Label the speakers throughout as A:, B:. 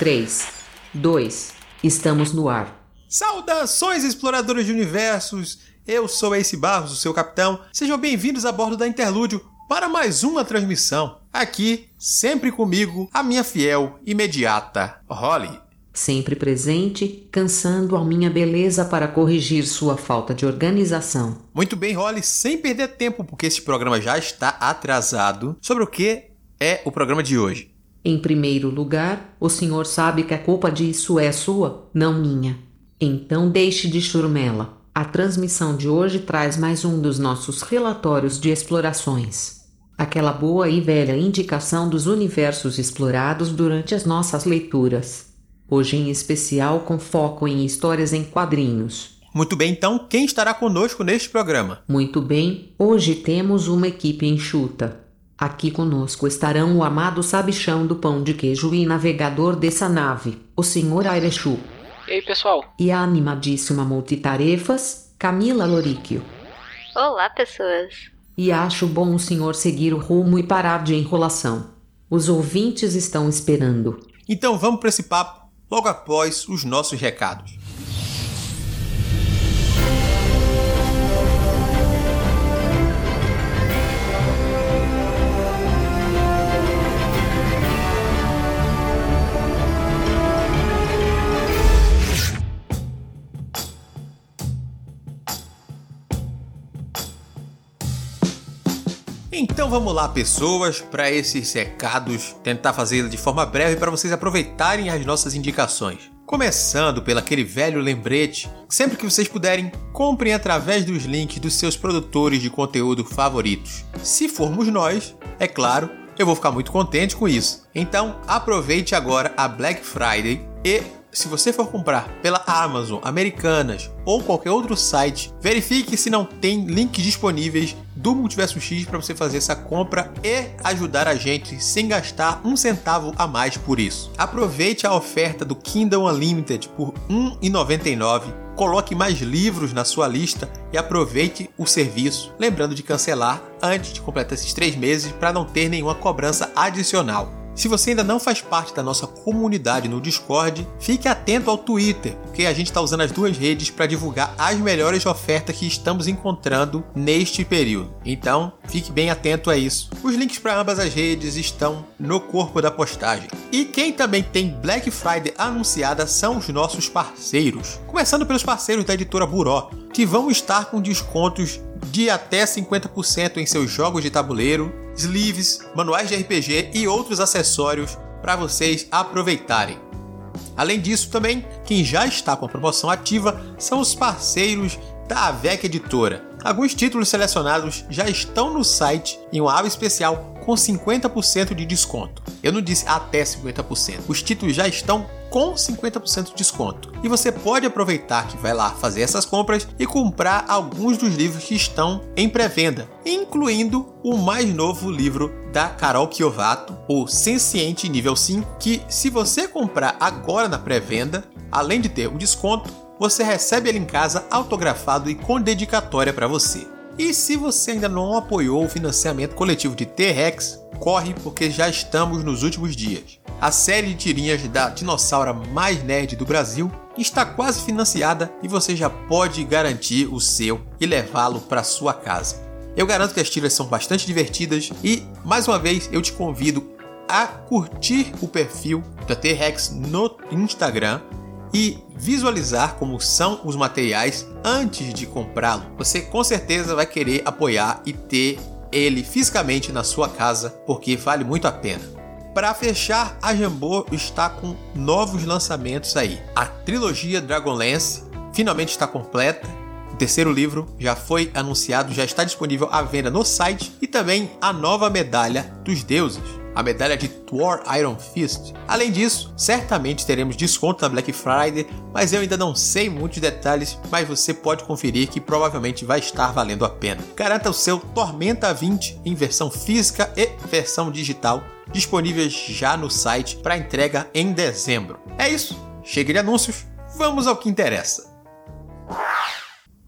A: 3, 2, estamos no ar.
B: Saudações, exploradores de universos! Eu sou Ace Barros, o seu capitão. Sejam bem-vindos a bordo da Interlúdio para mais uma transmissão. Aqui, sempre comigo, a minha fiel, imediata, Holly.
A: Sempre presente, cansando a minha beleza para corrigir sua falta de organização.
B: Muito bem, Holly, sem perder tempo, porque esse programa já está atrasado. Sobre o que é o programa de hoje?
A: Em primeiro lugar, o senhor sabe que a culpa disso é sua, não minha. Então deixe de churmela. A transmissão de hoje traz mais um dos nossos relatórios de explorações. Aquela boa e velha indicação dos universos explorados durante as nossas leituras. Hoje em especial com foco em histórias em quadrinhos.
B: Muito bem, então, quem estará conosco neste programa?
A: Muito bem, hoje temos uma equipe enxuta. Aqui conosco estarão o amado sabichão do pão de queijo e navegador dessa nave, o Sr. Airechu.
C: E aí, pessoal?
A: E a animadíssima multitarefas, Camila Loríquio.
D: Olá, pessoas.
A: E acho bom o senhor seguir o rumo e parar de enrolação. Os ouvintes estão esperando.
B: Então vamos para esse papo logo após os nossos recados. Então vamos lá, pessoas, para esses recados, tentar fazê-lo de forma breve para vocês aproveitarem as nossas indicações. Começando pelo aquele velho lembrete, sempre que vocês puderem, comprem através dos links dos seus produtores de conteúdo favoritos. Se formos nós, é claro, eu vou ficar muito contente com isso. Então, aproveite agora a Black Friday e se você for comprar pela Amazon, Americanas ou qualquer outro site, verifique se não tem links disponíveis do Multiverso X para você fazer essa compra e ajudar a gente sem gastar um centavo a mais por isso. Aproveite a oferta do Kindle Unlimited por R$ 1,99 coloque mais livros na sua lista e aproveite o serviço, lembrando de cancelar antes de completar esses três meses para não ter nenhuma cobrança adicional. Se você ainda não faz parte da nossa comunidade no Discord, fique atento ao Twitter, porque a gente está usando as duas redes para divulgar as melhores ofertas que estamos encontrando neste período. Então, fique bem atento a isso. Os links para ambas as redes estão no corpo da postagem. E quem também tem Black Friday anunciada são os nossos parceiros. Começando pelos parceiros da editora Buró, que vão estar com descontos de até 50% em seus jogos de tabuleiro, sleeves, manuais de RPG e outros acessórios para vocês aproveitarem. Além disso, também, quem já está com a promoção ativa são os parceiros da AVEC Editora. Alguns títulos selecionados já estão no site em uma aba especial com 50% de desconto. Eu não disse até 50%. Os títulos já estão com 50% de desconto. E você pode aproveitar que vai lá fazer essas compras e comprar alguns dos livros que estão em pré-venda, incluindo o mais novo livro da Carol Kiovato, o Senciente Nível 5, que se você comprar agora na pré-venda, além de ter um desconto, você recebe ele em casa autografado e com dedicatória para você. E se você ainda não apoiou o financiamento coletivo de T-Rex, corre porque já estamos nos últimos dias. A série de tirinhas da dinossauro mais nerd do Brasil está quase financiada e você já pode garantir o seu e levá-lo para sua casa. Eu garanto que as tiras são bastante divertidas e, mais uma vez, eu te convido a curtir o perfil da T-Rex no Instagram e visualizar como são os materiais antes de comprá-lo. Você com certeza vai querer apoiar e ter ele fisicamente na sua casa porque vale muito a pena. Para fechar, a Jambô está com novos lançamentos aí. A trilogia Dragonlance finalmente está completa. O terceiro livro já foi anunciado, já está disponível à venda no site e também a nova medalha dos deuses a medalha de Thor Iron Fist. Além disso, certamente teremos desconto na Black Friday, mas eu ainda não sei muitos detalhes, mas você pode conferir que provavelmente vai estar valendo a pena. Garanta o seu Tormenta 20 em versão física e versão digital, disponíveis já no site para entrega em dezembro. É isso, chega de anúncios, vamos ao que interessa.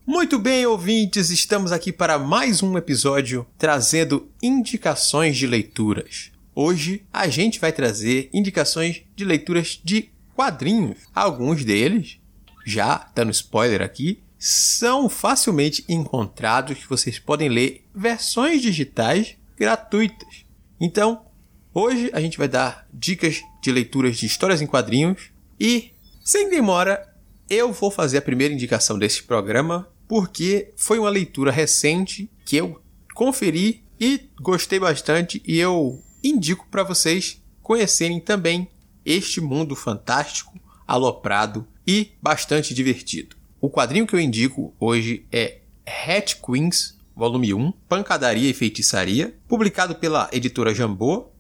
B: Muito bem, ouvintes, estamos aqui para mais um episódio trazendo indicações de leituras. Hoje a gente vai trazer indicações de leituras de quadrinhos. Alguns deles, já dando spoiler aqui, são facilmente encontrados que vocês podem ler versões digitais gratuitas. Então, hoje a gente vai dar dicas de leituras de histórias em quadrinhos e, sem demora, eu vou fazer a primeira indicação desse programa porque foi uma leitura recente que eu conferi e gostei bastante e eu indico para vocês conhecerem também este mundo fantástico, aloprado e bastante divertido. O quadrinho que eu indico hoje é Hat Queens, volume 1, Pancadaria e Feitiçaria, publicado pela editora Jambô.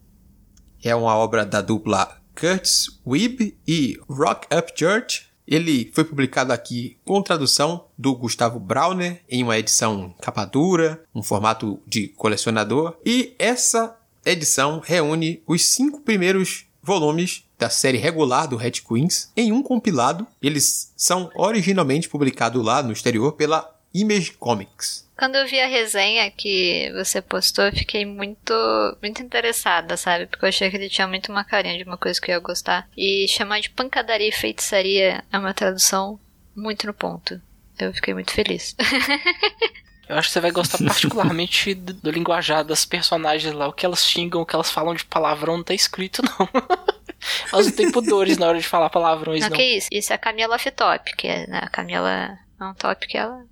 B: É uma obra da dupla Curtis Weeb e Rock Up Church. Ele foi publicado aqui com tradução do Gustavo Brauner em uma edição capa dura, um formato de colecionador. E essa edição reúne os cinco primeiros volumes da série regular do Red Queens em um compilado. Eles são originalmente publicados lá no exterior pela Image Comics.
D: Quando eu vi a resenha que você postou, eu fiquei muito, muito interessada, sabe? Porque eu achei que ele tinha muito uma carinha de uma coisa que eu ia gostar. E chamar de pancadaria e feitiçaria é uma tradução muito no ponto. Eu fiquei muito feliz.
C: Eu acho que você vai gostar particularmente do, do linguajar das personagens lá. O que elas xingam, o que elas falam de palavrão não tá escrito, não. elas não têm pudores na hora de falar palavrões, não.
D: Não, que isso? Isso é a Camila F-Top, que é né? a Camila é um top que ela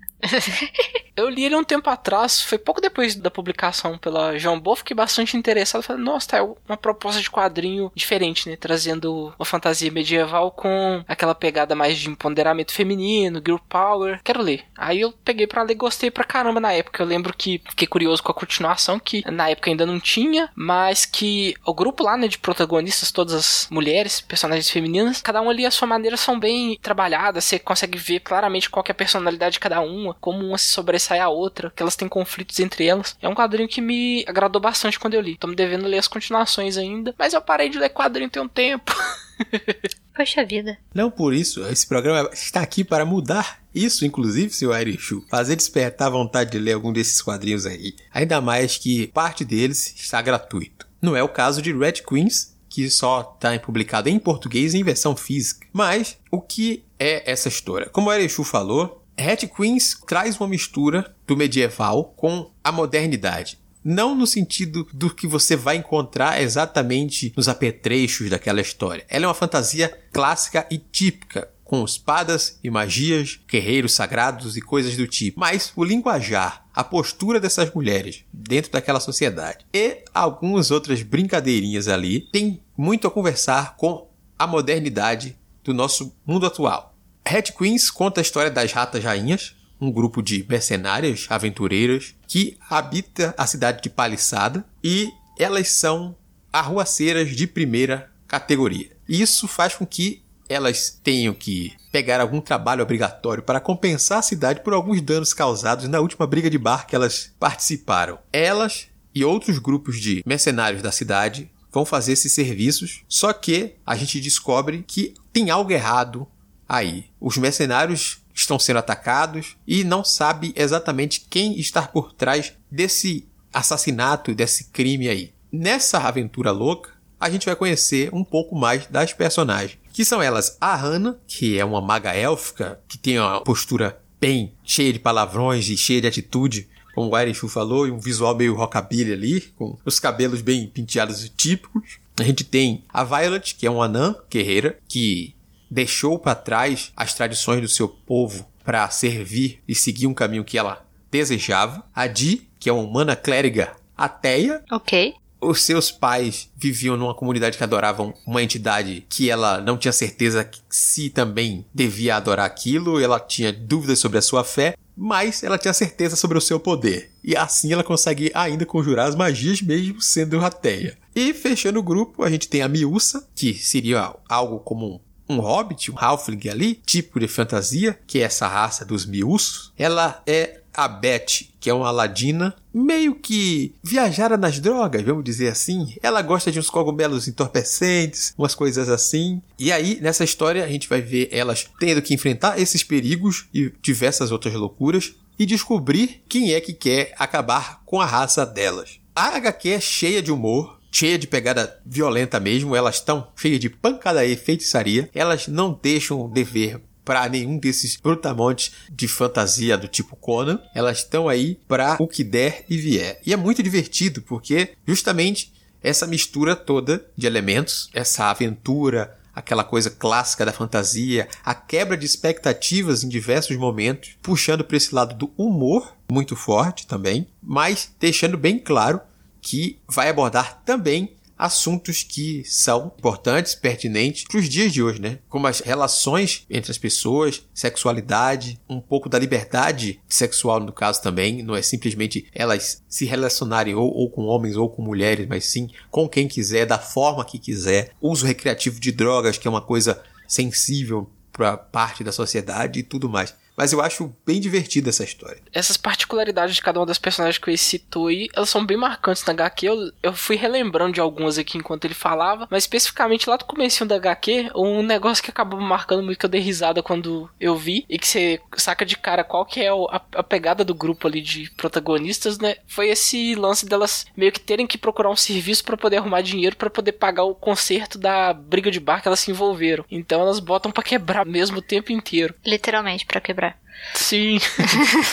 C: eu li ele um tempo atrás, foi pouco depois da publicação pela João Bo, fiquei bastante interessado. Falei, nossa, tá, é uma proposta de quadrinho diferente, né? Trazendo uma fantasia medieval com aquela pegada mais de empoderamento feminino, girl power. Quero ler. Aí eu peguei pra ler gostei pra caramba na época. Eu lembro que fiquei curioso com a continuação, que na época ainda não tinha, mas que o grupo lá, né, de protagonistas, todas as mulheres, personagens femininas, cada um ali a sua maneira são bem trabalhadas, você consegue ver claramente qual é a personalidade de cada uma uma, como uma se sobressai a outra, que elas têm conflitos entre elas. É um quadrinho que me agradou bastante quando eu li. Tô me devendo ler as continuações ainda, mas eu parei de ler quadrinho tem um tempo.
D: Poxa vida.
B: Não por isso, esse programa está aqui para mudar isso, inclusive, seu Airishu. Fazer despertar a vontade de ler algum desses quadrinhos aí. Ainda mais que parte deles está gratuito. Não é o caso de Red Queens, que só está publicado em português em versão física. Mas o que é essa história? Como o Erechu falou, Hat Queens traz uma mistura do medieval com a modernidade. Não no sentido do que você vai encontrar exatamente nos apetrechos daquela história. Ela é uma fantasia clássica e típica, com espadas e magias, guerreiros sagrados e coisas do tipo. Mas o linguajar, a postura dessas mulheres dentro daquela sociedade e algumas outras brincadeirinhas ali tem muito a conversar com a modernidade do nosso mundo atual. Red Queens conta a história das Ratas Rainhas, um grupo de mercenárias aventureiras que habita a cidade de Paliçada e elas são arruaceiras de primeira categoria. Isso faz com que elas tenham que pegar algum trabalho obrigatório para compensar a cidade por alguns danos causados na última briga de bar que elas participaram. Elas e outros grupos de mercenários da cidade vão fazer esses serviços, só que a gente descobre que tem algo errado aí. Os mercenários estão sendo atacados e não sabe exatamente quem está por trás desse assassinato, desse crime aí. Nessa aventura louca, a gente vai conhecer um pouco mais das personagens. Que são elas a Hannah, que é uma maga élfica, que tem uma postura bem cheia de palavrões e cheia de atitude, como o Erishu falou, e um visual meio rockabilly ali, com os cabelos bem penteados e típicos. A gente tem a Violet, que é uma anã guerreira, que deixou para trás as tradições do seu povo para servir e seguir um caminho que ela desejava. A Di, que é uma humana clériga ateia.
D: Ok.
B: Os seus pais viviam numa comunidade que adoravam uma entidade que ela não tinha certeza se também devia adorar aquilo, ela tinha dúvidas sobre a sua fé, mas ela tinha certeza sobre o seu poder. E assim ela consegue ainda conjurar as magias mesmo sendo ateia. E fechando o grupo, a gente tem a Miúça, que seria algo como um hobbit, um halfling ali, típico de fantasia, que é essa raça dos miúços. Ela é a Beth, que é uma ladina meio que viajara nas drogas, vamos dizer assim. Ela gosta de uns cogumelos entorpecentes, umas coisas assim. E aí, nessa história, a gente vai ver elas tendo que enfrentar esses perigos e diversas outras loucuras e descobrir quem é que quer acabar com a raça delas. A HQ é cheia de humor, cheia de pegada violenta mesmo, elas estão cheias de pancadaria e feitiçaria. Elas não deixam dever para nenhum desses brutamontes de fantasia do tipo Conan. Elas estão aí para o que der e vier. E é muito divertido porque justamente essa mistura toda de elementos, essa aventura, aquela coisa clássica da fantasia, a quebra de expectativas em diversos momentos, puxando para esse lado do humor muito forte também, mas deixando bem claro que vai abordar também assuntos que são importantes, pertinentes para os dias de hoje, né? Como as relações entre as pessoas, sexualidade, um pouco da liberdade sexual no caso também, não é simplesmente elas se relacionarem ou, ou com homens ou com mulheres, mas sim com quem quiser, da forma que quiser. Uso recreativo de drogas, que é uma coisa sensível para parte da sociedade e tudo mais. Mas eu acho bem divertida essa história.
C: Essas particularidades de cada uma das personagens que ele citou aí, elas são bem marcantes na HQ. Eu, eu fui relembrando de algumas aqui enquanto ele falava, mas especificamente lá do começo da HQ, um negócio que acabou marcando muito que eu dei risada quando eu vi, e que você saca de cara qual que é a, a pegada do grupo ali de protagonistas, né? Foi esse lance delas meio que terem que procurar um serviço para poder arrumar dinheiro para poder pagar o conserto da briga de bar que elas se envolveram. Então elas botam para quebrar mesmo o tempo inteiro.
D: Literalmente para quebrar.
C: Sim.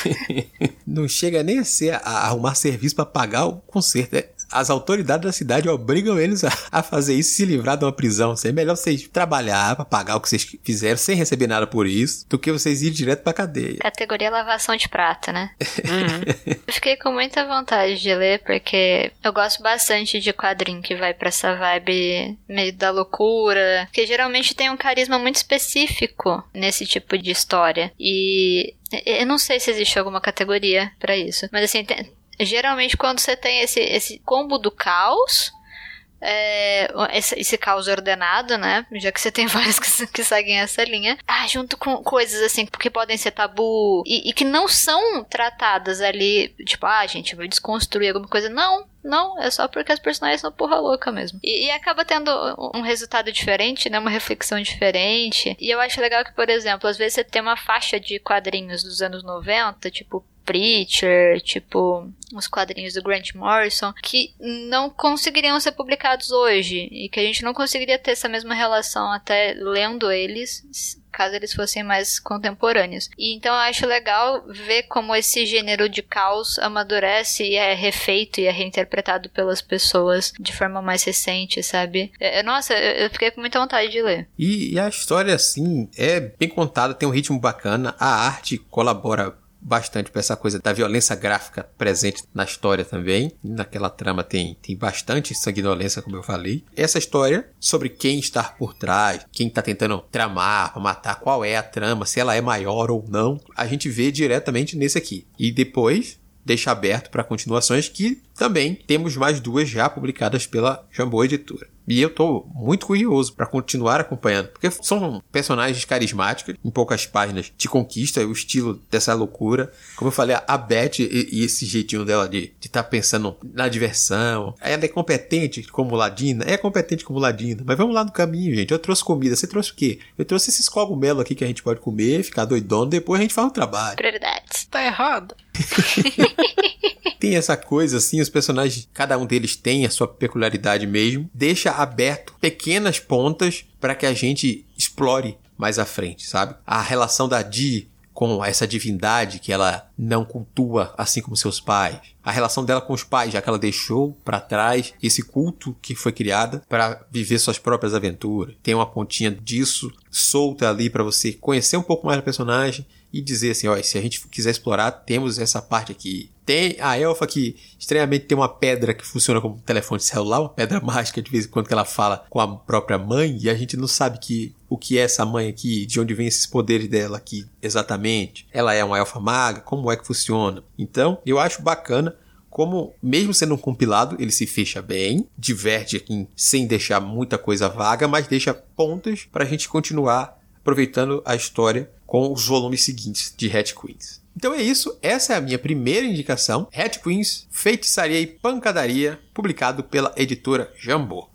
B: não chega nem a ser a arrumar serviço para pagar o conserto. É as autoridades da cidade obrigam eles a, a fazer isso e se livrar de uma prisão. É melhor vocês trabalhar para pagar o que vocês fizeram sem receber nada por isso, do que vocês irem direto pra cadeia.
D: Categoria lavação de prata, né? Uhum. eu fiquei com muita vontade de ler, porque eu gosto bastante de quadrinho que vai para essa vibe meio da loucura, que geralmente tem um carisma muito específico nesse tipo de história. E eu não sei se existe alguma categoria para isso, mas assim, tem, geralmente quando você tem esse, esse combo do caos, é, esse, esse, caos ordenado, né? Já que você tem vários que, que, seguem essa linha. Ah, junto com coisas assim que podem ser tabu e, e, que não são tratadas ali, tipo, ah, gente, vai desconstruir alguma coisa. Não, não, é só porque as personagens são porra louca mesmo. E, e, acaba tendo um resultado diferente, né? Uma reflexão diferente. E eu acho legal que, por exemplo, às vezes você tem uma faixa de quadrinhos dos anos 90, tipo Preacher, tipo os quadrinhos do Grant Morrison, que não conseguiriam ser publicados hoje e que a gente não conseguiria ter essa mesma relação até lendo eles caso eles fossem mais contemporâneos. E então eu acho legal ver como esse gênero de caos amadurece e é refeito e é reinterpretado pelas pessoas de forma mais recente, sabe? É, é nossa, eu fiquei com muita vontade de ler.
B: E, e a história, assim, é bem contada, tem um ritmo bacana, a arte colabora bastante para essa coisa da violência gráfica presente na história também. Naquela trama tem, tem bastante sanguinolência, como eu falei. Essa história sobre quem está por trás, quem está tentando tramar matar, qual é a trama, se ela é maior ou não, a gente vê diretamente nesse aqui. E depois deixa aberto para continuações que também temos mais duas já publicadas pela Jambô Editora. E eu tô muito curioso para continuar acompanhando, porque são personagens carismáticos, em poucas páginas te conquista o estilo dessa loucura. Como eu falei, a Beth e, e esse jeitinho dela de estar tá pensando na diversão. Ela é competente como Ladina? É competente como Ladina, mas vamos lá no caminho, gente. Eu trouxe comida, você trouxe o quê? Eu trouxe esses cogumelos aqui que a gente pode comer, ficar doidão, depois a gente faz o trabalho.
D: Prioridades.
C: Tá errado.
B: tem essa coisa assim, os personagens, cada um deles tem a sua peculiaridade mesmo, deixa aberto pequenas pontas para que a gente explore mais à frente, sabe? A relação da Dee com essa divindade que ela não cultua assim como seus pais. A relação dela com os pais, já que ela deixou para trás esse culto que foi criada para viver suas próprias aventuras. Tem uma pontinha disso solta ali para você conhecer um pouco mais do personagem e dizer assim, ó, se a gente quiser explorar, temos essa parte aqui. Tem a elfa que estranhamente tem uma pedra que funciona como telefone celular, uma pedra mágica de vez em quando que ela fala com a própria mãe e a gente não sabe que o que é essa mãe aqui, de onde vem esses poderes dela aqui exatamente. Ela é uma elfa maga, como é que funciona? Então, eu acho bacana como, mesmo sendo um compilado, ele se fecha bem, diverte aqui sem deixar muita coisa vaga, mas deixa pontas para a gente continuar aproveitando a história com os volumes seguintes de Hat Queens. Então é isso, essa é a minha primeira indicação, Hat Queens, Feitiçaria e Pancadaria, publicado pela editora Jambô.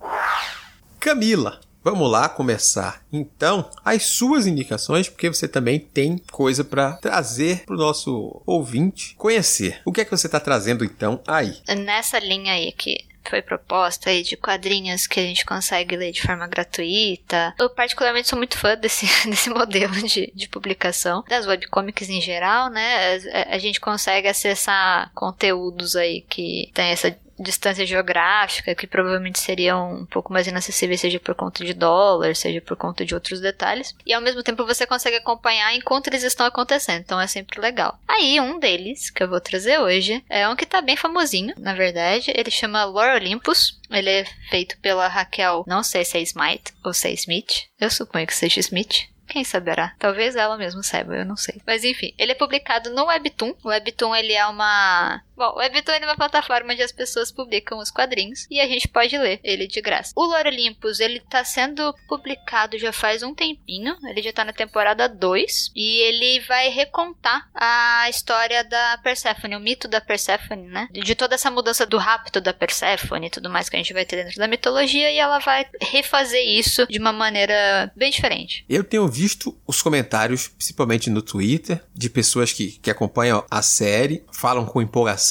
B: Camila, Vamos lá começar então as suas indicações, porque você também tem coisa para trazer para o nosso ouvinte conhecer. O que é que você está trazendo então aí?
D: Nessa linha aí que foi proposta aí de quadrinhos que a gente consegue ler de forma gratuita. Eu particularmente sou muito fã desse, desse modelo de, de publicação, das webcomics em geral, né? A, a gente consegue acessar conteúdos aí que tem essa distância geográfica, que provavelmente seriam um pouco mais inacessíveis, seja por conta de dólar, seja por conta de outros detalhes. E ao mesmo tempo você consegue acompanhar enquanto eles estão acontecendo, então é sempre legal. Aí, um deles, que eu vou trazer hoje, é um que tá bem famosinho, na verdade. Ele chama Lore Olympus. Ele é feito pela Raquel, não sei se é Smite ou se é Smith. Eu suponho que seja Smith. Quem saberá? Talvez ela mesma saiba, eu não sei. Mas enfim, ele é publicado no Webtoon. O Webtoon ele é uma Bom, o Webtoon é uma plataforma onde as pessoas publicam os quadrinhos e a gente pode ler ele de graça. O Lore Olympus, ele tá sendo publicado já faz um tempinho, ele já tá na temporada 2 e ele vai recontar a história da Persephone, o mito da Persephone, né? De toda essa mudança do rapto da Persephone e tudo mais que a gente vai ter dentro da mitologia e ela vai refazer isso de uma maneira bem diferente.
B: Eu tenho visto os comentários, principalmente no Twitter, de pessoas que, que acompanham a série, falam com empolgação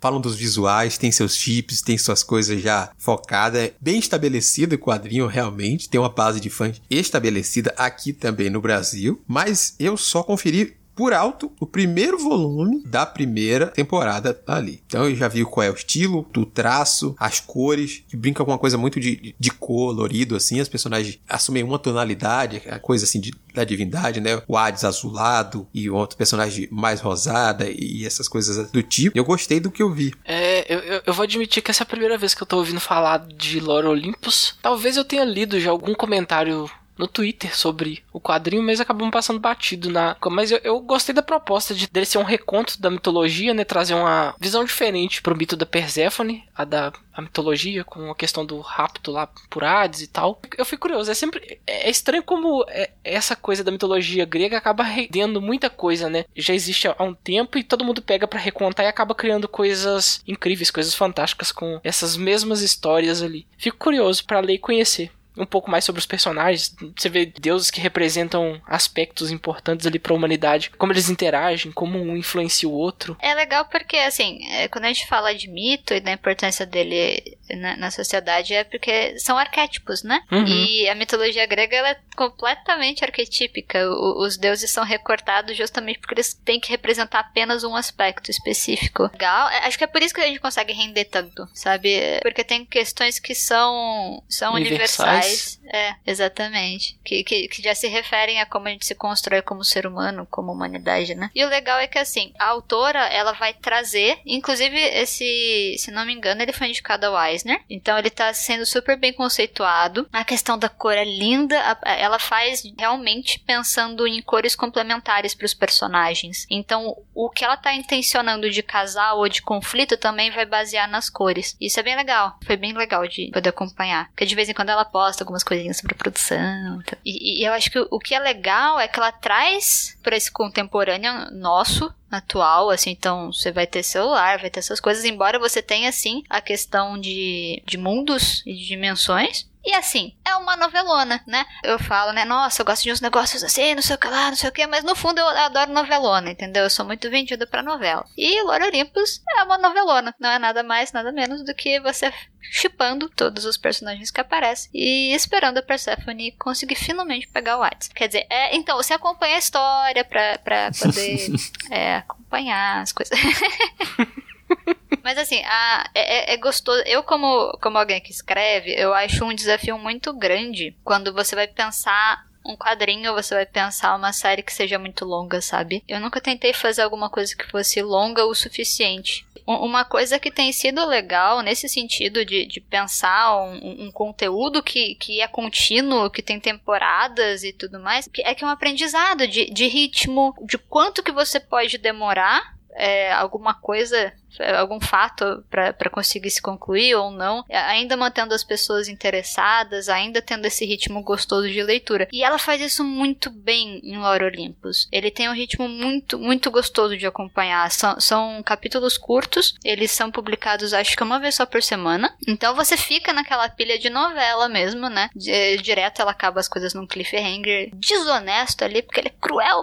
B: falam dos visuais, tem seus chips, tem suas coisas já focadas, é bem estabelecido o quadrinho realmente, tem uma base de fãs estabelecida aqui também no Brasil, mas eu só conferi por alto o primeiro volume da primeira temporada ali. Então eu já vi qual é o estilo, do traço, as cores, que brinca com uma coisa muito de, de colorido, assim. As personagens assumem uma tonalidade, a coisa assim de, da divindade, né? O Hades azulado e outro personagem mais rosada e essas coisas do tipo. Eu gostei do que eu vi.
C: É, eu, eu vou admitir que essa é a primeira vez que eu tô ouvindo falar de Lore Olympus. Talvez eu tenha lido já algum comentário no Twitter sobre o quadrinho, mas acabamos passando batido na. Mas eu, eu gostei da proposta de dele ser um reconto da mitologia, né? Trazer uma visão diferente pro mito da Perséfone, a da a mitologia, com a questão do rapto lá por Hades e tal. Eu fui curioso, é sempre. É estranho como é, essa coisa da mitologia grega acaba rendendo muita coisa, né? Já existe há um tempo e todo mundo pega para recontar e acaba criando coisas incríveis, coisas fantásticas com essas mesmas histórias ali. Fico curioso para ler e conhecer um pouco mais sobre os personagens. Você vê deuses que representam aspectos importantes ali para a humanidade, como eles interagem, como um influencia o outro.
D: É legal porque, assim, é, quando a gente fala de mito e da importância dele na, na sociedade, é porque são arquétipos, né? Uhum. E a mitologia grega ela é completamente arquetípica. O, os deuses são recortados justamente porque eles têm que representar apenas um aspecto específico. Legal. É, acho que é por isso que a gente consegue render tanto, sabe? Porque tem questões que são, são universais é, exatamente. Que, que, que já se referem a como a gente se constrói como ser humano, como humanidade, né? E o legal é que, assim, a autora, ela vai trazer, inclusive, esse, se não me engano, ele foi indicado ao Eisner, então ele tá sendo super bem conceituado. A questão da cor é linda, ela faz realmente pensando em cores complementares para os personagens. Então, o que ela tá intencionando de casal ou de conflito também vai basear nas cores. Isso é bem legal. Foi bem legal de poder acompanhar. Porque de vez em quando ela posta posta algumas coisinhas sobre a produção. Então. E, e, eu acho que o, o que é legal é que ela traz para esse contemporâneo nosso atual, assim, então você vai ter celular, vai ter essas coisas, embora você tenha, assim, a questão de, de mundos e de dimensões, e assim, é uma novelona, né? Eu falo, né? Nossa, eu gosto de uns negócios assim, não sei o que lá, não sei o que, mas no fundo eu adoro novelona, entendeu? Eu sou muito vendida pra novela. E Lore Olympus é uma novelona. Não é nada mais, nada menos do que você chipando todos os personagens que aparecem e esperando a Persephone conseguir finalmente pegar o Hades. Quer dizer, é, então, você acompanha a história pra, pra poder é, acompanhar as coisas. Mas assim, a, é, é, é, gostoso. Eu, como, como alguém que escreve, eu acho um desafio muito grande quando você vai pensar um quadrinho, você vai pensar uma série que seja muito longa, sabe? Eu nunca tentei fazer alguma coisa que fosse longa o suficiente. Uma coisa que tem sido legal nesse sentido de, de pensar um, um, conteúdo que, que é contínuo, que tem temporadas e tudo mais, é que é um aprendizado de, de ritmo, de quanto que você pode demorar é, alguma coisa, algum fato para conseguir se concluir ou não, ainda mantendo as pessoas interessadas, ainda tendo esse ritmo gostoso de leitura. E ela faz isso muito bem em Lore Olympus. Ele tem um ritmo muito, muito gostoso de acompanhar. São, são capítulos curtos, eles são publicados acho que uma vez só por semana. Então você fica naquela pilha de novela mesmo, né? Direto ela acaba as coisas num cliffhanger desonesto ali, porque ele é cruel.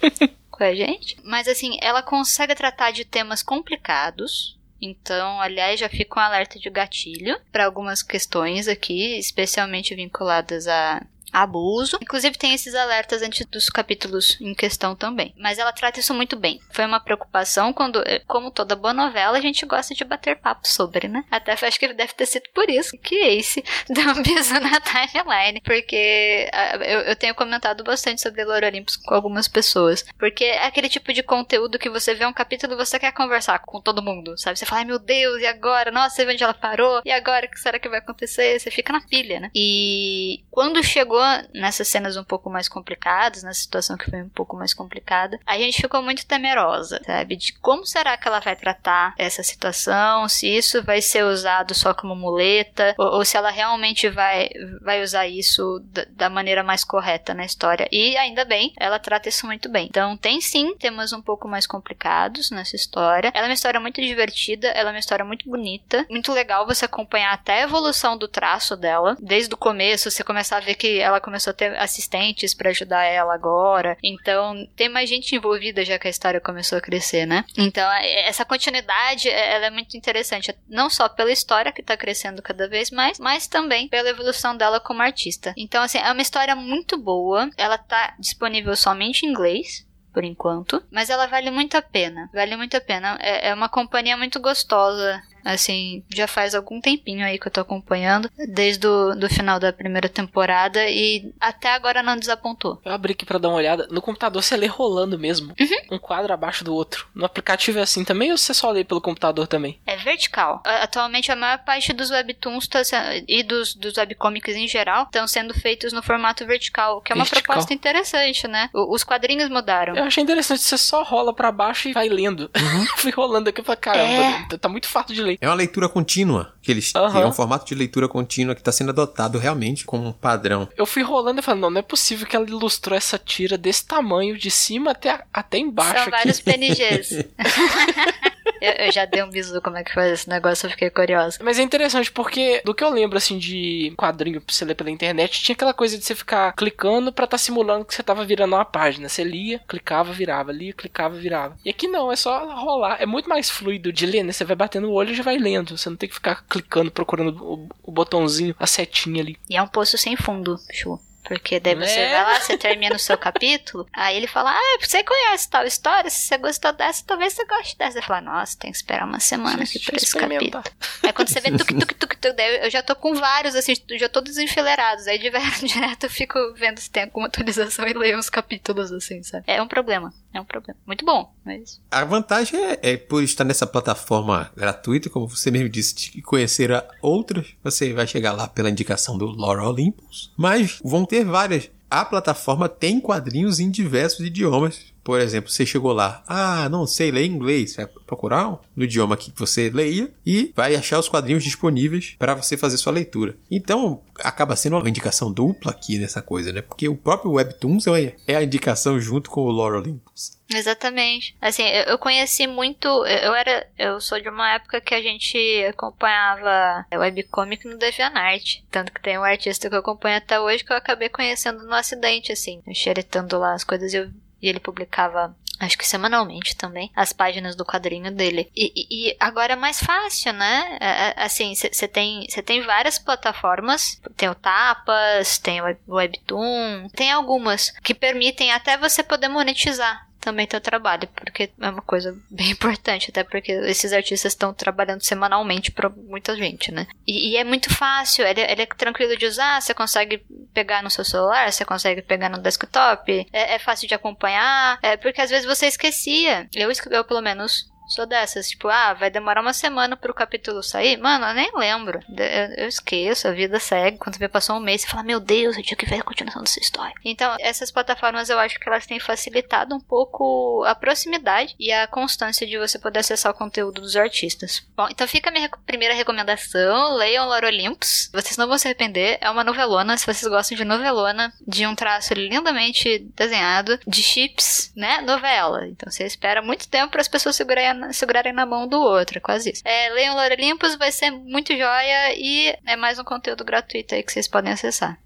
D: com a gente. Mas assim, ela consegue tratar de temas complicados Então, aliás, já fica um alerta de gatilho para algumas questões aqui, especialmente vinculadas a abuso. Inclusive tem esses alertas antes dos capítulos em questão também. Mas ela trata isso muito bem. Foi uma preocupação quando, eh, como toda boa novela, a gente gosta de bater papo sobre, né? Até acho que deve ter sido por isso que Ace deu um bisu na timeline. Porque eu, eu, tenho comentado bastante sobre Lore Olympus com algumas pessoas. Porque é aquele tipo de conteúdo que você vê um capítulo e você quer conversar com todo mundo, sabe? Você fala, ai meu Deus, e agora? Nossa, você vê onde ela parou? E agora? O que será que vai acontecer? Você fica na pilha, né? E quando chegou nessas cenas um pouco mais complicadas, nessa situação que foi um pouco mais complicada, a gente ficou muito temerosa, sabe? De como será que ela vai tratar essa situação, se isso vai ser usado só como muleta, ou, ou se ela realmente vai, vai usar isso da, da, maneira mais correta na história. E ainda bem, ela trata isso muito bem. Então tem sim temas um pouco mais complicados nessa história. Ela é uma história muito divertida, ela é uma história muito bonita, muito legal você acompanhar até a evolução do traço dela. Desde o começo, você começar a ver que ela ela começou a ter assistentes para ajudar ela agora. Então, tem mais gente envolvida já que a história começou a crescer, né? Então, é, essa continuidade, é, ela é muito interessante, não só pela história que tá crescendo cada vez mais, mas também pela evolução dela como artista. Então, assim, é uma história muito boa. Ela tá disponível somente em inglês por enquanto, mas ela vale muito a pena. Vale muito a pena. É, é uma companhia muito gostosa Assim, já faz algum tempinho aí que eu tô acompanhando, desde o do final da primeira temporada e até agora não desapontou.
C: Eu abri aqui pra dar uma olhada. No computador você lê rolando mesmo. Uhum. Um quadro abaixo do outro. No aplicativo é assim também ou você só lê pelo computador também?
D: É vertical. Atualmente a maior parte dos webtoons tá, e dos, dos webcomics em geral estão sendo feitos no formato vertical, que é uma vertical. proposta interessante, né? O, os quadrinhos mudaram.
C: Eu achei interessante, você só rola para baixo e vai lendo. Uhum. Fui rolando aqui pra caramba, é... tá muito fácil de ler.
B: É uma leitura contínua, que eles uhum. que é um formato de leitura contínua que está sendo adotado realmente como um padrão.
C: Eu fui rolando e falando, não, não é possível que ela ilustrou essa tira desse tamanho, de cima até, até embaixo.
D: São aqui. vários PNGs. eu, eu, já dei um bisu como é que faz esse negócio, eu fiquei curiosa.
C: Mas é interessante porque, do que eu lembro, assim, de quadrinho pra você ler pela internet, tinha aquela coisa de você ficar clicando pra estar tá simulando que você tava virando uma página. Você lia, clicava, virava, lia, clicava, virava. E aqui não, é só rolar. É muito mais fluido de ler, né? Você vai batendo o olho e já vai lendo. Você não tem que ficar clicando, procurando o, o botãozinho, a setinha ali.
D: E é um poço sem fundo, show. Porque daí você é. vai lá, você termina o seu capítulo, aí ele fala, ah, você conhece tal história, se você gostou dessa, talvez você goste dessa. Você fala, nossa, tem que esperar uma semana aqui pra esse capítulo. Aí quando você vê tuk, tuk, tuk, eu já tô com vários, assim, já tô desenfileirados. Aí direto eu fico vendo se tem alguma atualização e leio uns capítulos, assim, sabe? É um problema, é um problema. Muito bom, mas...
B: A vantagem é, é por estar nessa plataforma gratuita, como você mesmo disse, de conhecer outras, você vai chegar lá pela indicação do Lore Olympus, mas vão ter várias. A plataforma tem quadrinhos em diversos idiomas. Por exemplo, você chegou lá, ah, não sei ler inglês, você vai procurar no idioma que você leia e vai achar os quadrinhos disponíveis para você fazer sua leitura. Então, acaba sendo uma indicação dupla aqui nessa coisa, né? Porque o próprio Webtoons é, é a indicação junto com o Lore Olympus.
D: Exatamente. Assim, eu conheci muito. Eu era. Eu sou de uma época que a gente acompanhava webcomic no DeviantArt. Tanto que tem um artista que eu acompanho até hoje que eu acabei conhecendo no acidente, assim, xeretando lá as coisas eu, e ele publicava acho que semanalmente também, as páginas do quadrinho dele. E, e agora é mais fácil, né? É, é assim, você tem, tem várias plataformas, tem o Tapas, tem o Webtoon, tem algumas que permitem até você poder monetizar também teu trabalho, porque é uma coisa bem importante, até porque esses artistas estão trabalhando semanalmente para muita gente, né? E, e, é muito fácil, ele, ele, é tranquilo de usar, você consegue pegar no seu celular, você consegue pegar no desktop, é, é fácil de acompanhar, é porque às vezes você esquecia. Eu, eu pelo menos Sou dessas, tipo, ah, vai demorar uma semana pro capítulo sair? Mano, eu nem lembro. Eu, eu esqueço, a vida segue. Quando você passou um mês, você fala, meu Deus, eu tinha que ver a continuação dessa história. Então, essas plataformas eu acho que elas têm facilitado um pouco a proximidade e a constância de você poder acessar o conteúdo dos artistas. Bom, então fica a minha primeira recomendação: leiam Lore Olympus. Vocês não vão se arrepender. É uma novelona, se vocês gostam de novelona, de um traço lindamente desenhado, de chips, né? Novela. Então você espera muito tempo para as pessoas segurarem segurarem na mão do outro, é quase isso. É, leiam Lore Olympus, vai ser muito joia e é mais um conteúdo gratuito aí que vocês podem acessar.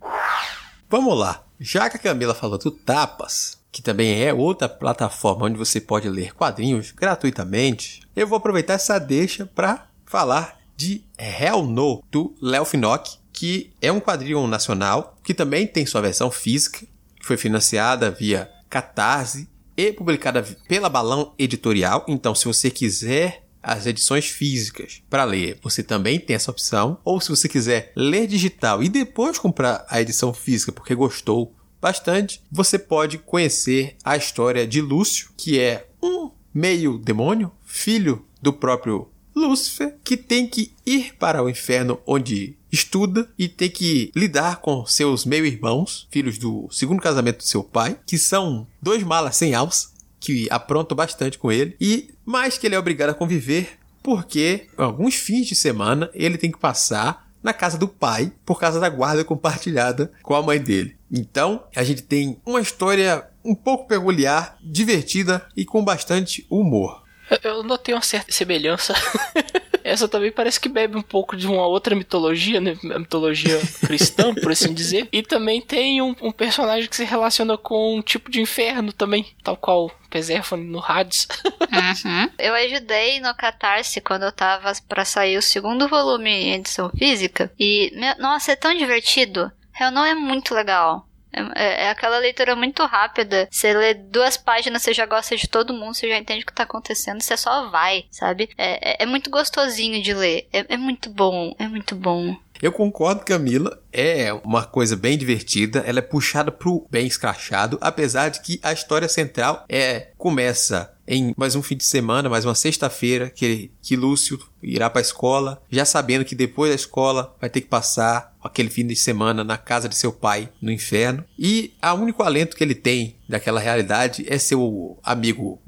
B: Vamos lá. Já que a Camila falou do Tapas, que também é outra plataforma onde você pode ler quadrinhos gratuitamente, eu vou aproveitar essa deixa para falar de Hell No, do Léo Finock, que é um quadrinho nacional que também tem sua versão física, que foi financiada via Catarse e publicada pela Balão Editorial. Então, se você quiser as edições físicas para ler, você também tem essa opção. Ou se você quiser ler digital e depois comprar a edição física porque gostou bastante, você pode conhecer a história de Lúcio, que é um meio demônio, filho do próprio Lúcifer, que tem que ir para o inferno onde estuda e tem que lidar com seus meio-irmãos, filhos do segundo casamento do seu pai, que são dois malas sem alça, que aprontam bastante com ele, e mais que ele é obrigado a conviver porque alguns fins de semana ele tem que passar na casa do pai por causa da guarda compartilhada com a mãe dele. Então, a gente tem uma história um pouco peculiar, divertida e com bastante humor.
C: Eu notei uma certa semelhança. Essa também parece que bebe um pouco de uma outra mitologia, né? A mitologia cristã, por assim dizer. E também tem um, um, personagem que se relaciona com um tipo de inferno também, tal qual Persephone no Hades.
D: Uhum. Eu ajudei no Catarse quando eu tava para sair o segundo volume em edição física. E, meu, nossa, é tão divertido. Hell não é muito legal. É, é, aquela leitura muito rápida. Você lê duas páginas, você já gosta de todo mundo, você já entende o que tá acontecendo, você só vai, sabe? É, é, é muito gostosinho de ler. É, é muito bom, é muito bom.
B: Eu concordo, Camila. É uma coisa bem divertida. Ela é puxada pro bem escrachado, apesar de que a história central é começa em mais um fim de semana, mais uma sexta-feira, que, que Lúcio irá para a escola, já sabendo que depois da escola vai ter que passar aquele fim de semana na casa de seu pai no inferno. E o único alento que ele tem daquela realidade é seu amigo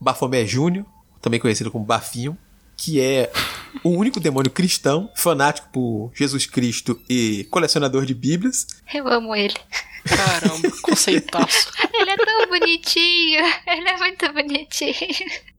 B: Bafomé Júnior, também conhecido como Bafinho, que é o único demônio cristão, fanático por Jesus Cristo e colecionador de Bíblias.
D: Eu amo ele.
C: Caramba, conceitaço.
D: ele é tão bonitinho. Ele é muito bonitinho.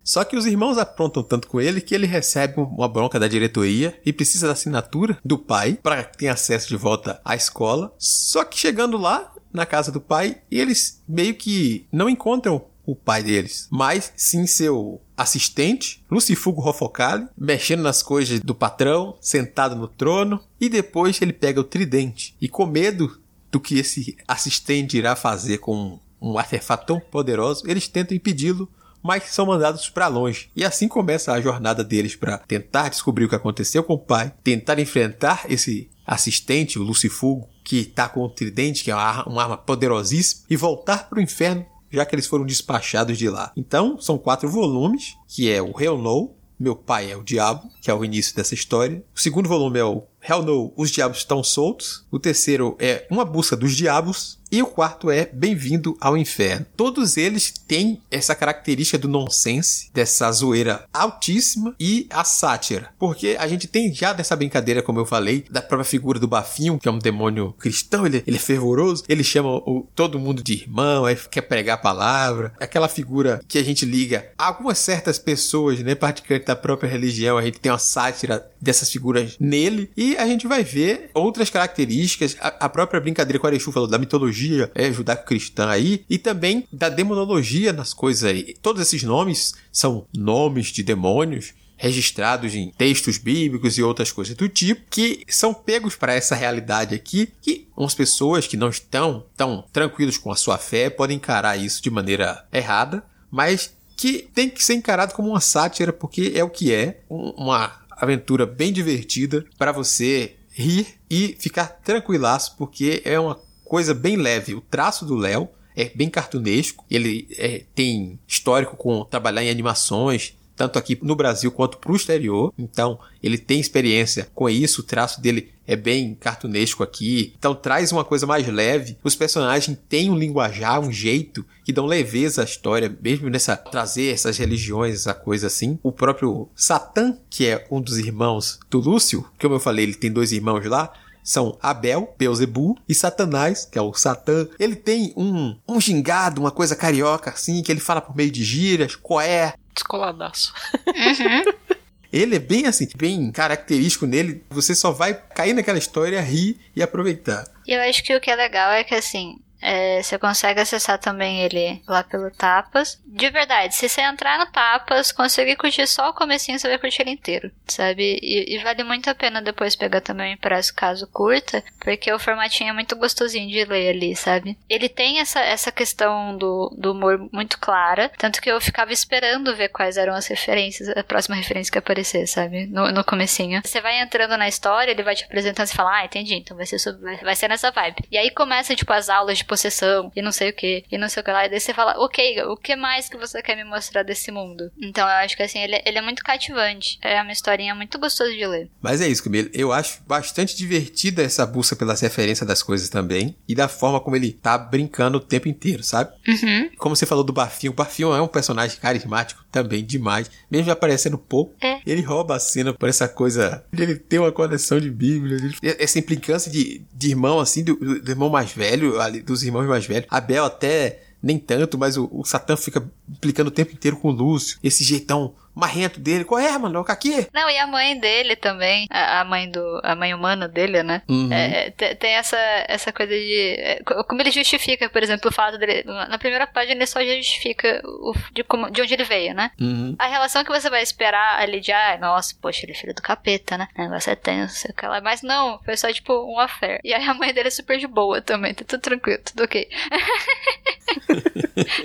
B: Só que os irmãos aprontam tanto com ele que ele recebe uma bronca da diretoria e precisa da assinatura do pai para ter acesso de volta à escola. Só que chegando lá, na casa do pai, eles meio que não encontram o pai deles, mas sim seu assistente, Lucifugo Rofocale, mexendo nas coisas do patrão, sentado no trono, e depois ele pega o tridente e com medo do que esse assistente irá fazer com um artefato tão poderoso, eles tentam impedi-lo, mas são mandados para longe. E assim começa a jornada deles para tentar descobrir o que aconteceu com o pai, tentar enfrentar esse assistente, o Lucifugo, que está com o tridente, que é uma arma, uma arma poderosíssima, e voltar para o inferno já que eles foram despachados de lá. Então, são quatro volumes, que é o Hell No, Meu Pai é o Diabo, que é o início dessa história. O segundo volume é o Hell No, Os Diabos Estão Soltos. O terceiro é Uma Busca dos Diabos. E o quarto é Bem-vindo ao Inferno. Todos eles têm essa característica do nonsense, dessa zoeira altíssima e a sátira. Porque a gente tem já dessa brincadeira, como eu falei, da própria figura do Bafinho, que é um demônio cristão, ele, ele é fervoroso, ele chama o, todo mundo de irmão, aí quer pregar a palavra. Aquela figura que a gente liga a algumas certas pessoas, né, particularmente da própria religião, a gente tem uma sátira dessas figuras nele. E a gente vai ver outras características, a, a própria brincadeira que o Arechu falou da mitologia mitologia é, judaico-cristã aí e também da demonologia nas coisas aí. Todos esses nomes são nomes de demônios registrados em textos bíblicos e outras coisas do tipo, que são pegos para essa realidade aqui, que umas pessoas que não estão tão tranquilos com a sua fé podem encarar isso de maneira errada, mas que tem que ser encarado como uma sátira, porque é o que é, uma aventura bem divertida para você rir e ficar tranquilaço, porque é uma coisa bem leve. O traço do Léo é bem cartunesco. Ele é, tem histórico com trabalhar em animações, tanto aqui no Brasil quanto para o exterior. Então, ele tem experiência com isso. O traço dele é bem cartunesco aqui. Então, traz uma coisa mais leve. Os personagens têm um linguajar, um jeito que dão leveza à história, mesmo nessa trazer essas religiões, essa coisa assim. O próprio Satã, que é um dos irmãos do Lúcio, como eu falei, ele tem dois irmãos lá são Abel, Beuzebu e Satanás, que é o Satã. Ele tem um, um gingado, uma coisa carioca assim, que ele fala por meio de gírias, coé.
C: Descoladaço.
D: Uhum.
B: Ele é bem assim, bem característico nele. Você só vai cair naquela história, rir e aproveitar.
D: E eu acho que o que é legal é que assim, É, você consegue acessar também ele lá pelo Tapas. De verdade, se você entrar no Tapas, conseguir curtir só o comecinho, você vai curtir ele inteiro, sabe? E, e vale muito a pena depois pegar também o impresso caso curta, porque o formatinho é muito gostosinho de ler ali, sabe? Ele tem essa, essa questão do, do humor muito clara, tanto que eu ficava esperando ver quais eram as referências, a próxima referência que aparecer, sabe? No, no comecinho. Você vai entrando na história, ele vai te apresentando e fala, ah, entendi, então vai ser, sobre, vai ser nessa vibe. E aí começa, tipo, as aulas de possessão e não sei o que, e não sei o que lá. E daí você fala, ok, o que mais que você quer me mostrar desse mundo? Então eu acho que assim, ele, ele é muito cativante. É uma historinha muito gostosa de ler.
B: Mas é isso, Camila. Eu acho bastante divertida essa busca pelas referências das coisas também. E da forma como ele tá brincando o tempo inteiro, sabe?
D: Uhum.
B: Como você falou do Bafinho, o Bafinho é um personagem carismático também demais. Mesmo aparecendo pouco,
D: É.
B: ele rouba a cena por essa coisa. Ele tem uma coleção de Bíblias. ele- Essa implicância de, de irmão, assim, do, do irmão mais velho, ali, dos irmãos mais velhos. Abel até nem tanto, mas o, o Satã fica implicando o tempo inteiro com o Lúcio. Esse jeitão marrento dele. Qual é, mano? Aqui?
D: Não, e a mãe dele também, a, a mãe do, a mãe humana dele, né?
B: Uhum.
D: É, é, te- tem essa, essa coisa de. é, co- como ele justifica, por exemplo, o fato dele. Na primeira página ele só justifica o, de, como, de onde ele veio, né?
B: Uhum.
D: A relação que você vai esperar ali de, ah, nossa, poxa, ele é filho do capeta, né? O negócio é tenso, sei o que lá. Mas não, foi só tipo um affair. E aí a mãe dele é super de boa também, tá tudo tranquilo, tudo ok.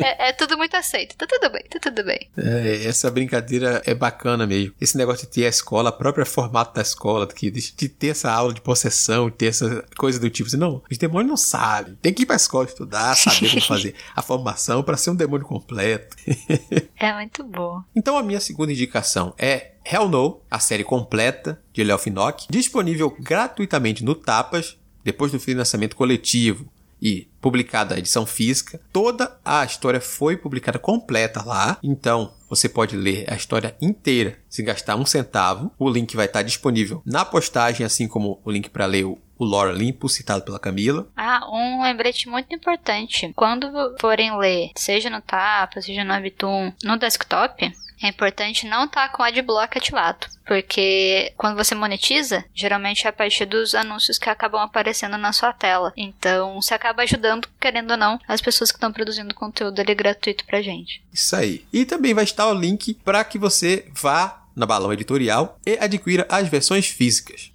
D: é, é tudo muito aceito, tá tudo bem, tá tudo bem.
B: É, essa brincadeira é bacana mesmo. Esse negócio de ter a escola, a própria formato da escola, que, de, de ter essa aula de possessão, ter essa coisa do tipo assim, não, os demônios não sabem. Tem que ir pra escola estudar, saber como fazer a formação pra ser um demônio completo.
D: É muito bom.
B: Então a minha segunda indicação é Hell No, a série completa de Léo Finock, disponível gratuitamente no Tapas, depois do financiamento coletivo e publicada a edição física. Toda a história foi publicada completa lá, então você pode ler a história inteira sem gastar um centavo. O link vai estar disponível na postagem, assim como o link para ler o o Lore Limpo, citado pela Camila.
D: Ah, um lembrete muito importante. Quando forem ler, seja no Tapa, seja no Webtoon, no desktop, é importante não estar com o adblock ativado. Porque quando você monetiza, geralmente é a partir dos anúncios que acabam aparecendo na sua tela. Então, você acaba ajudando, querendo ou não, as pessoas que estão produzindo conteúdo ali gratuito pra gente.
B: Isso aí. E também vai estar o link para que você vá na Balão Editorial e adquira as versões físicas.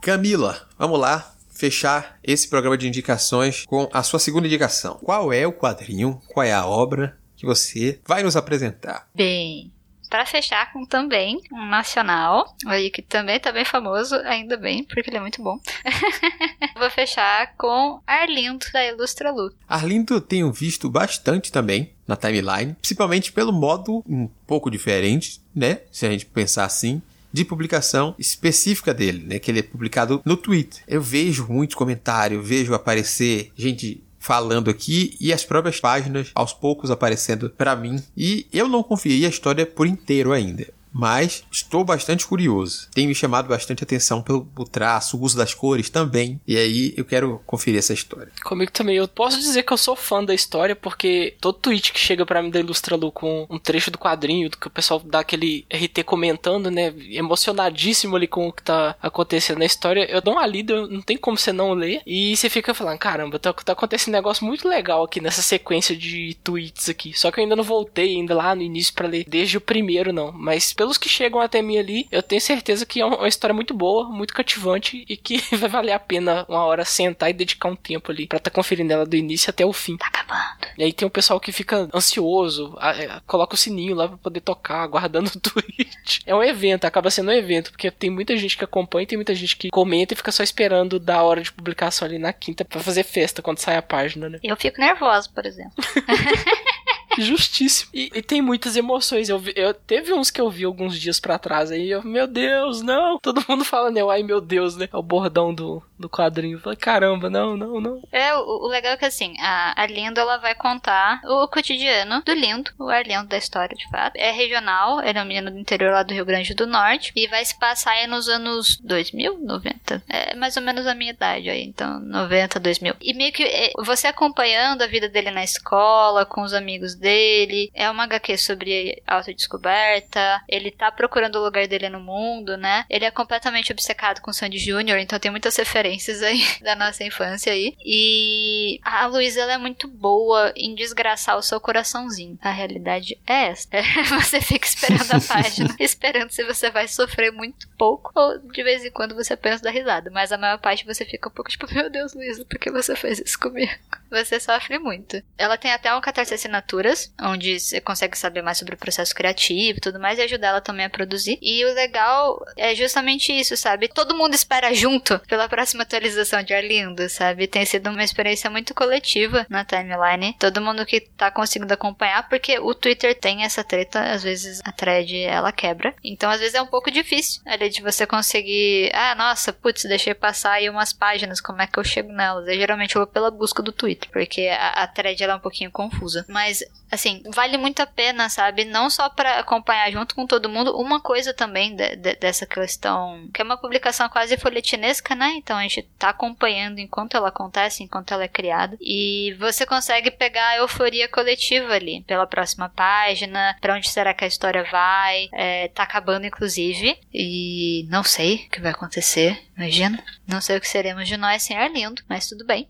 B: Camila, vamos lá fechar esse programa de indicações com a sua segunda indicação. Qual é o quadrinho, qual é a obra que você vai nos apresentar?
D: Bem, para fechar com também um nacional, aí que também tá bem famoso, ainda bem, porque ele é muito bom. Vou fechar com Arlindo da Ilustra Lu.
B: Arlindo eu tenho visto bastante também na timeline, principalmente pelo modo um pouco diferente, né? Se a gente pensar assim, de publicação específica dele, né? Que ele é publicado no Twitter. Eu vejo muitos comentários, vejo aparecer gente falando aqui e as próprias páginas aos poucos aparecendo para mim. E eu não confiei a história por inteiro ainda. Mas estou bastante curioso. Tem me chamado bastante atenção pelo traço, o uso das cores também. E aí eu quero conferir essa história.
C: Comigo também. Eu posso dizer que eu sou fã da história, porque todo tweet que chega pra mim da Ilustra Lu com um trecho do quadrinho, do que o pessoal dá aquele RT comentando, né? Emocionadíssimo ali com o que tá acontecendo na história. Eu dou uma lida, não tem como você não ler. E você fica falando, caramba, tá, tá acontecendo um negócio muito legal aqui nessa sequência de tweets aqui. Só que eu ainda não voltei ainda lá no início pra ler desde o primeiro, não. Mas pelos que chegam até mim ali, eu tenho certeza que é uma história muito boa, muito cativante e que vai valer a pena uma hora sentar e dedicar um tempo ali pra tá conferindo ela do início até o fim.
D: Tá acabando.
C: E aí tem o pessoal que fica ansioso, a- é, coloca o sininho lá pra poder tocar, aguardando o tweet. É um evento, acaba sendo um evento, porque tem muita gente que acompanha, tem muita gente que comenta e fica só esperando da hora de publicação ali na quinta pra fazer festa quando sai a página, né?
D: Eu fico nervosa, por exemplo.
C: Justíssimo. E, e tem muitas emoções. Eu, eu teve uns que eu vi alguns dias pra trás aí. Eu, meu Deus, não. Todo mundo fala, né? Ai, meu Deus, né? É o bordão do, do quadrinho. Falei, caramba, não, não, não.
D: É, o, o legal é que assim, a, Lindo ela vai contar o cotidiano do Lindo, o Arlindo da história, de fato. É regional, ele é um menino do interior lá do Rio Grande do Norte. E vai se passar aí nos anos 2000, 90. É mais ou menos a minha idade aí, então 90, 2000. E meio que é, você acompanhando a vida dele na escola, com os amigos dele. É uma HQ sobre autodescoberta. Ele tá procurando o lugar dele no mundo, né? Ele é completamente obcecado com o Sandy Jr., então tem muitas referências referências aí da nossa infância aí. E a Luísa, ela é muito boa em desgraçar o seu coraçãozinho. A realidade é essa. Você fica esperando a página, esperando se você vai sofrer muito pouco, ou de vez em quando você apenas dá risada. Mas a maior parte você fica um pouco tipo, meu Deus, Luísa, por que você fez isso comigo? Você sofre muito. Ela tem até um catarse assinaturas, onde você consegue saber mais sobre o processo criativo e tudo mais, e ajudar ela também a produzir. E o legal é justamente isso, sabe? Todo mundo espera junto pela próxima atualização de Arlindo, sabe? Tem sido uma experiência muito coletiva na timeline. Todo mundo que tá conseguindo acompanhar, porque o Twitter tem essa treta, às vezes a thread ela quebra. Então, às vezes é um pouco difícil ali de você conseguir. Ah, nossa, putz, deixei passar aí umas páginas, como é que eu chego nelas? Eu geralmente vou pela busca do Twitter, porque a, a thread ela é um pouquinho confusa. Mas, assim, vale muito a pena, sabe? Não só para acompanhar junto com todo mundo, uma coisa também de, de, dessa questão, que é uma publicação quase folhetinesca, né? Então a gente tá acompanhando enquanto ela acontece, enquanto ela é criada. E você consegue pegar a euforia coletiva ali, pela próxima página, para onde será que a história vai. É, tá acabando, inclusive, e não sei o que vai acontecer, imagina. Não sei o que seremos de nós sem Arlindo, mas tudo bem.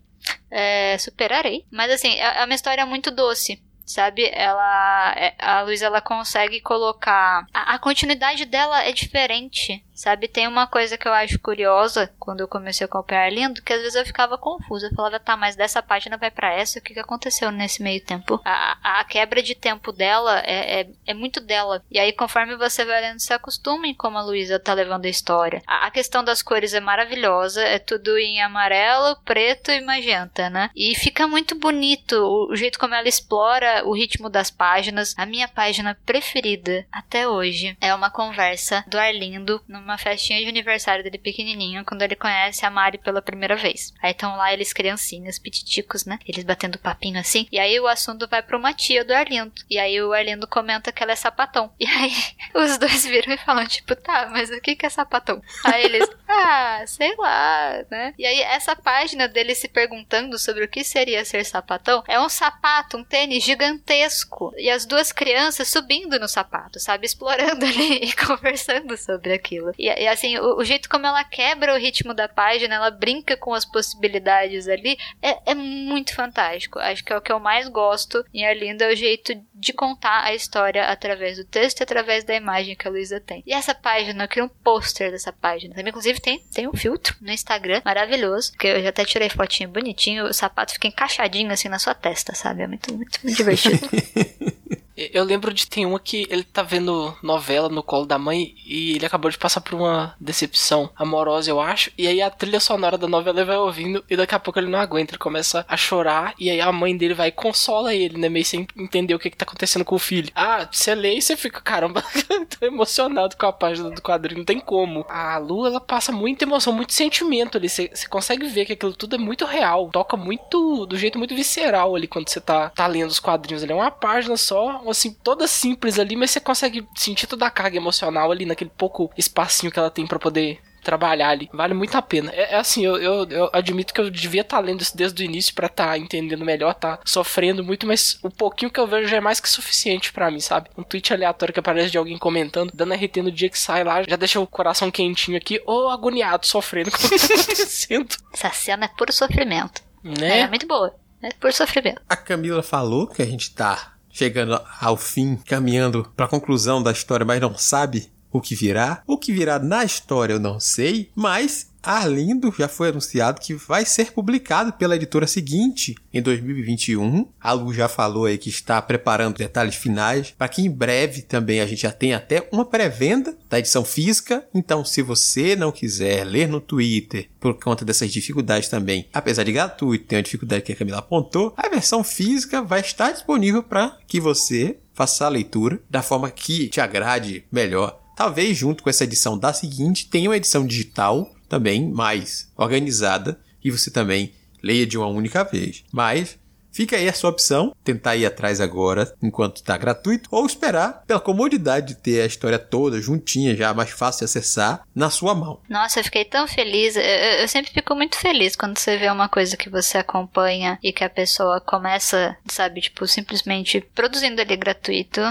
D: É, superarei. Mas assim, é, é uma história muito doce sabe? Ela, é, a Luísa, ela consegue colocar a, a, continuidade dela é diferente, Sabe, tem uma coisa que eu acho curiosa quando eu comecei a acompanhar Lindo, que às vezes eu ficava confusa. Eu falava, tá, mas dessa página vai para essa, o que, que aconteceu nesse meio tempo? A, a quebra de tempo dela é, é, é, muito dela. E aí, conforme você vai lendo, se acostuma em como a Luísa tá levando a história. A, a, questão das cores é maravilhosa, é tudo em amarelo, preto e magenta, né? E fica muito bonito o, o jeito como ela explora o ritmo das páginas. A minha página preferida até hoje é uma conversa do Arlindo numa uma festinha de aniversário dele pequenininho, quando ele conhece a Mari pela primeira vez. Aí estão lá eles criancinhas, pititicos, né? Eles batendo papinho assim. E aí o assunto vai pra uma tia do Arlindo. E aí o Arlindo comenta que ela é sapatão. E aí os dois viram e falam, tipo, tá, mas o que que é sapatão? Aí eles, ah, sei lá, né? E aí essa página dele se perguntando sobre o que seria ser sapatão é um sapato, um tênis gigantesco. E as duas crianças subindo no sapato, sabe? Explorando ali e conversando sobre aquilo. E, e assim, o, o, jeito como ela quebra o ritmo da página, ela brinca com as possibilidades ali, é, é muito fantástico. Acho que é o que eu mais gosto em Arlinda, é o jeito de contar a história através do texto e através da imagem que a Luísa tem. E essa página, eu queria um pôster dessa página. Também, inclusive, tem, tem um filtro no Instagram maravilhoso, que eu já até tirei fotinho bonitinho, o sapato fica encaixadinho assim na sua testa, sabe? É muito, muito, muito divertido.
C: Eu lembro de tem uma que ele tá vendo novela no colo da mãe e ele acabou de passar por uma decepção amorosa, eu acho. E aí a trilha sonora da novela ele vai ouvindo e daqui a pouco ele não aguenta, ele começa a chorar e aí a mãe dele vai e consola ele, né? Meio sem entender o que, que tá acontecendo com o filho. Ah, você lê e você fica, caramba, tô emocionado com a página do quadrinho, não tem como. A Lu, ela passa muita emoção, muito sentimento ali. Você consegue ver que aquilo tudo é muito real, toca muito, do jeito muito visceral ali quando você tá, tá lendo os quadrinhos ali. É uma página só, assim, toda simples ali, mas você consegue sentir toda a carga emocional ali naquele pouco espacinho que ela tem para poder trabalhar ali. Vale muito a pena. É, é assim, eu, eu, eu, admito que eu devia estar tá lendo isso desde o início para estar tá entendendo melhor, tá sofrendo muito, mas o pouquinho que eu vejo já é mais que suficiente para mim, sabe? Um tweet aleatório que aparece de alguém comentando, dando RT no dia que sai lá, já deixa o coração quentinho aqui, ou agoniado, sofrendo com o que tá acontecendo.
D: Essa cena é puro sofrimento. Né? É muito boa. É puro sofrimento.
B: A Camila falou que a gente tá chegando ao fim, caminhando para a conclusão da história, mas não sabe o que virá. O que virá na história eu não sei, mas Arlindo já foi anunciado que vai ser publicado pela editora seguinte em 2021. A Lu já falou aí que está preparando detalhes finais para que em breve também a gente já tenha até uma pré-venda da edição física. Então, se você não quiser ler no Twitter por conta dessas dificuldades também, apesar de gratuito, tem uma dificuldade que a Camila apontou, a versão física vai estar disponível para que você faça a leitura da forma que te agrade melhor. Talvez junto com essa edição da seguinte tenha uma edição digital também mais organizada e você também leia de uma única vez. Mas Fica aí a sua opção, tentar ir atrás agora enquanto está gratuito ou esperar pela comodidade de ter a história toda juntinha, já mais fácil de acessar na sua mão.
D: Nossa, eu fiquei tão feliz. Eu, eu, sempre fico muito feliz quando você vê uma coisa que você acompanha e que a pessoa começa, sabe, tipo, simplesmente produzindo ali gratuito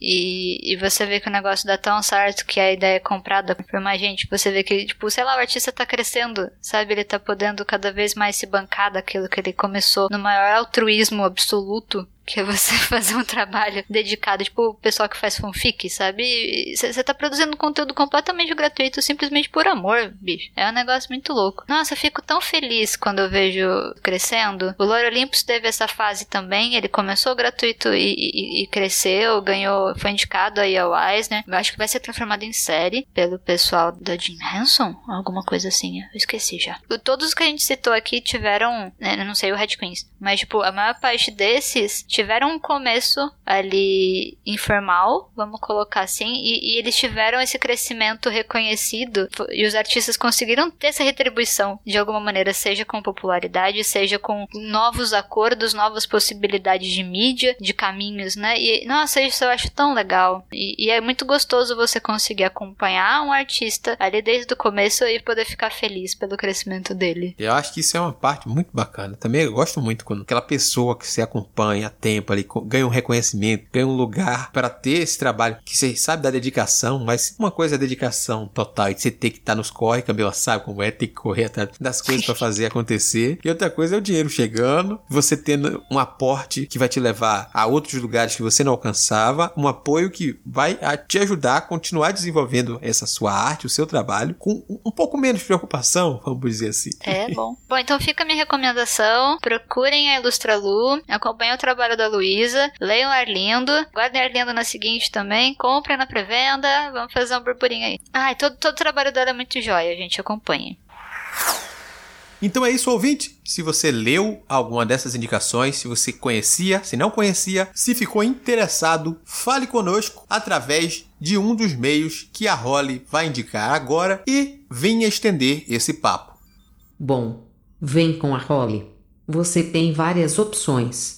D: e, e você vê que o negócio dá tão certo que a ideia é comprada por mais gente. Você vê que, tipo, sei lá, o artista tá crescendo, sabe? Ele tá podendo cada vez mais se bancar daquilo que ele começou no maior altruísmo absoluto que é você fazer um trabalho dedicado, tipo o pessoal que faz fanfic, sabe? Você tá produzindo conteúdo completamente gratuito simplesmente por amor, bicho. É um negócio muito louco. Nossa, eu fico tão feliz quando eu vejo crescendo. O Lore Olympus teve essa fase também, ele começou gratuito e, e, e cresceu, ganhou, foi indicado aí ao Eisner. Eu acho que vai ser transformado em série pelo pessoal da Jim Henson, alguma coisa assim, eu esqueci já. Todos os que a gente citou aqui tiveram, né, não sei o Red Queens, mas tipo, a maior parte desses tiveram um começo ali informal, vamos colocar assim, e, e, eles tiveram esse crescimento reconhecido e os artistas conseguiram ter essa retribuição de alguma maneira, seja com popularidade, seja com novos acordos, novas possibilidades de mídia, de caminhos, né? E nossa, isso eu acho tão legal. E, e é muito gostoso você conseguir acompanhar um artista ali desde o começo e poder ficar feliz pelo crescimento dele.
B: Eu acho que isso é uma parte muito bacana. Também eu gosto muito quando aquela pessoa que você acompanha tempo ali, ganha um reconhecimento, ganha um lugar para ter esse trabalho que você sabe da dedicação, mas uma coisa é dedicação total e você ter que estar tá nos corre, Camila sabe como é, ter que correr atrás das coisas para fazer acontecer. E outra coisa é o dinheiro chegando, você tendo um aporte que vai te levar a outros lugares que você não alcançava, um apoio que vai te ajudar a continuar desenvolvendo essa sua arte, o seu trabalho, com um pouco menos de preocupação, vamos dizer assim.
D: É bom. bom, então fica a minha recomendação. Procurem a Ilustra Lu, acompanhem o trabalho da Luísa, leiam Arlindo, guardem Arlindo na seguinte também, comprem na pré-venda, vamos fazer um burburinho aí. Ai, todo, todo o trabalho dela é muito jóia, gente, acompanhe.
B: Então é isso, ouvinte. Se você leu alguma dessas indicações, se você conhecia, se não conhecia, se ficou interessado, fale conosco através de um dos meios que a Holly vai indicar agora e venha estender esse papo.
A: Bom, vem com a Holly. Você tem várias opções.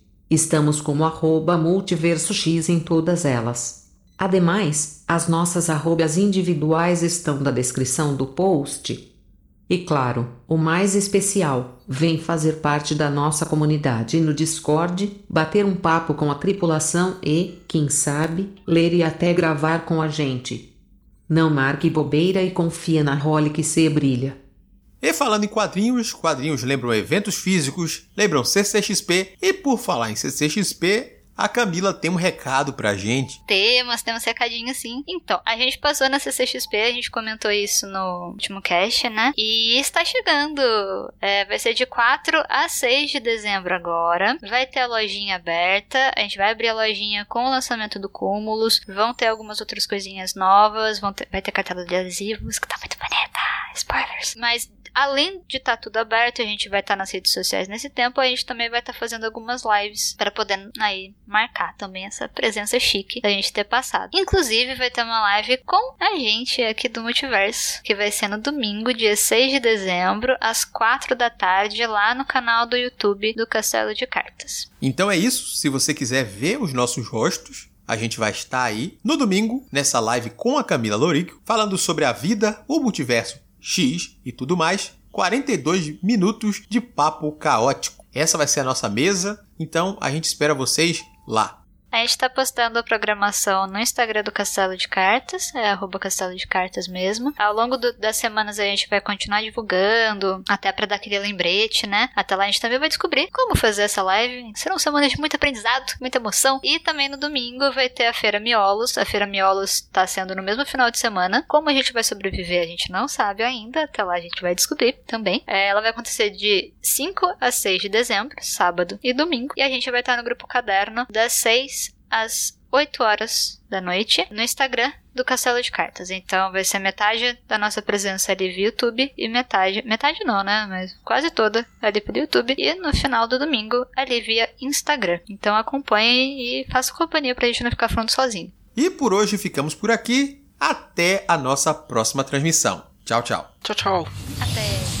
A: Estamos como arroba multiversox em todas elas. Ademais, as nossas arrobas individuais estão na descrição do post. E claro, o mais especial, vem fazer parte da nossa comunidade no Discord, bater um papo com a tripulação e, quem sabe, ler e até gravar com a gente. Não marque bobeira e confia na role que se brilha.
B: E falando em quadrinhos, quadrinhos lembram eventos físicos, lembram CCXP e por falar em CCXP, a Camila tem um recado pra gente.
D: Temos, temos recadinho sim. Então, a gente passou na CCXP, a gente comentou isso no último cast, né? E está chegando. É, vai ser de 4 a 6 de dezembro agora. Vai ter a lojinha aberta. A gente vai abrir a lojinha com o lançamento do Cúmulos. Vão ter algumas outras coisinhas novas. Ter, vai ter cartela de adesivos, que tá muito bonita. Spoilers. Mas além de estar tá tudo aberto, a gente vai estar tá nas redes sociais nesse tempo, a gente também vai estar tá fazendo algumas lives para poder aí marcar também essa presença chique da gente ter passado. Inclusive, vai ter uma live com a gente aqui do Multiverso, que vai ser no domingo, dia 6 de dezembro, às 4 da tarde, lá no canal do YouTube do Castelo de Cartas.
B: Então é isso. Se você quiser ver os nossos rostos, a gente vai estar aí no domingo, nessa live com a Camila Lorico, falando sobre a vida, o multiverso X e tudo mais. 42 minutos de papo caótico. Essa vai ser a nossa mesa, então a gente espera vocês lá.
D: A gente tá postando a programação no Instagram do Castelo de Cartas, é arroba Castelo de Cartas mesmo. Ao longo do, das semanas a gente vai continuar divulgando, até para dar aquele lembrete, né? Até lá a gente também vai descobrir como fazer essa live. Serão semanas de muito aprendizado, muita emoção. E também no domingo vai ter a Feira Miolos. A Feira Miolos tá sendo no mesmo final de semana. Como a gente vai sobreviver, a gente não sabe ainda. Até lá a gente vai descobrir também. É, ela vai acontecer de 5 a 6 de dezembro, sábado e domingo. E a gente vai estar no grupo caderno das 6 às 8 horas da noite no Instagram do Castelo de Cartas. Então vai ser metade da nossa presença ali via YouTube e metade, metade não, né? Mas quase toda ali pelo YouTube e no final do domingo ali via Instagram. Então acompanhe e faça companhia pra gente não ficar falando sozinho.
B: E por hoje ficamos por aqui. Até a nossa próxima transmissão. Tchau, tchau.
C: Tchau, tchau.
D: Até.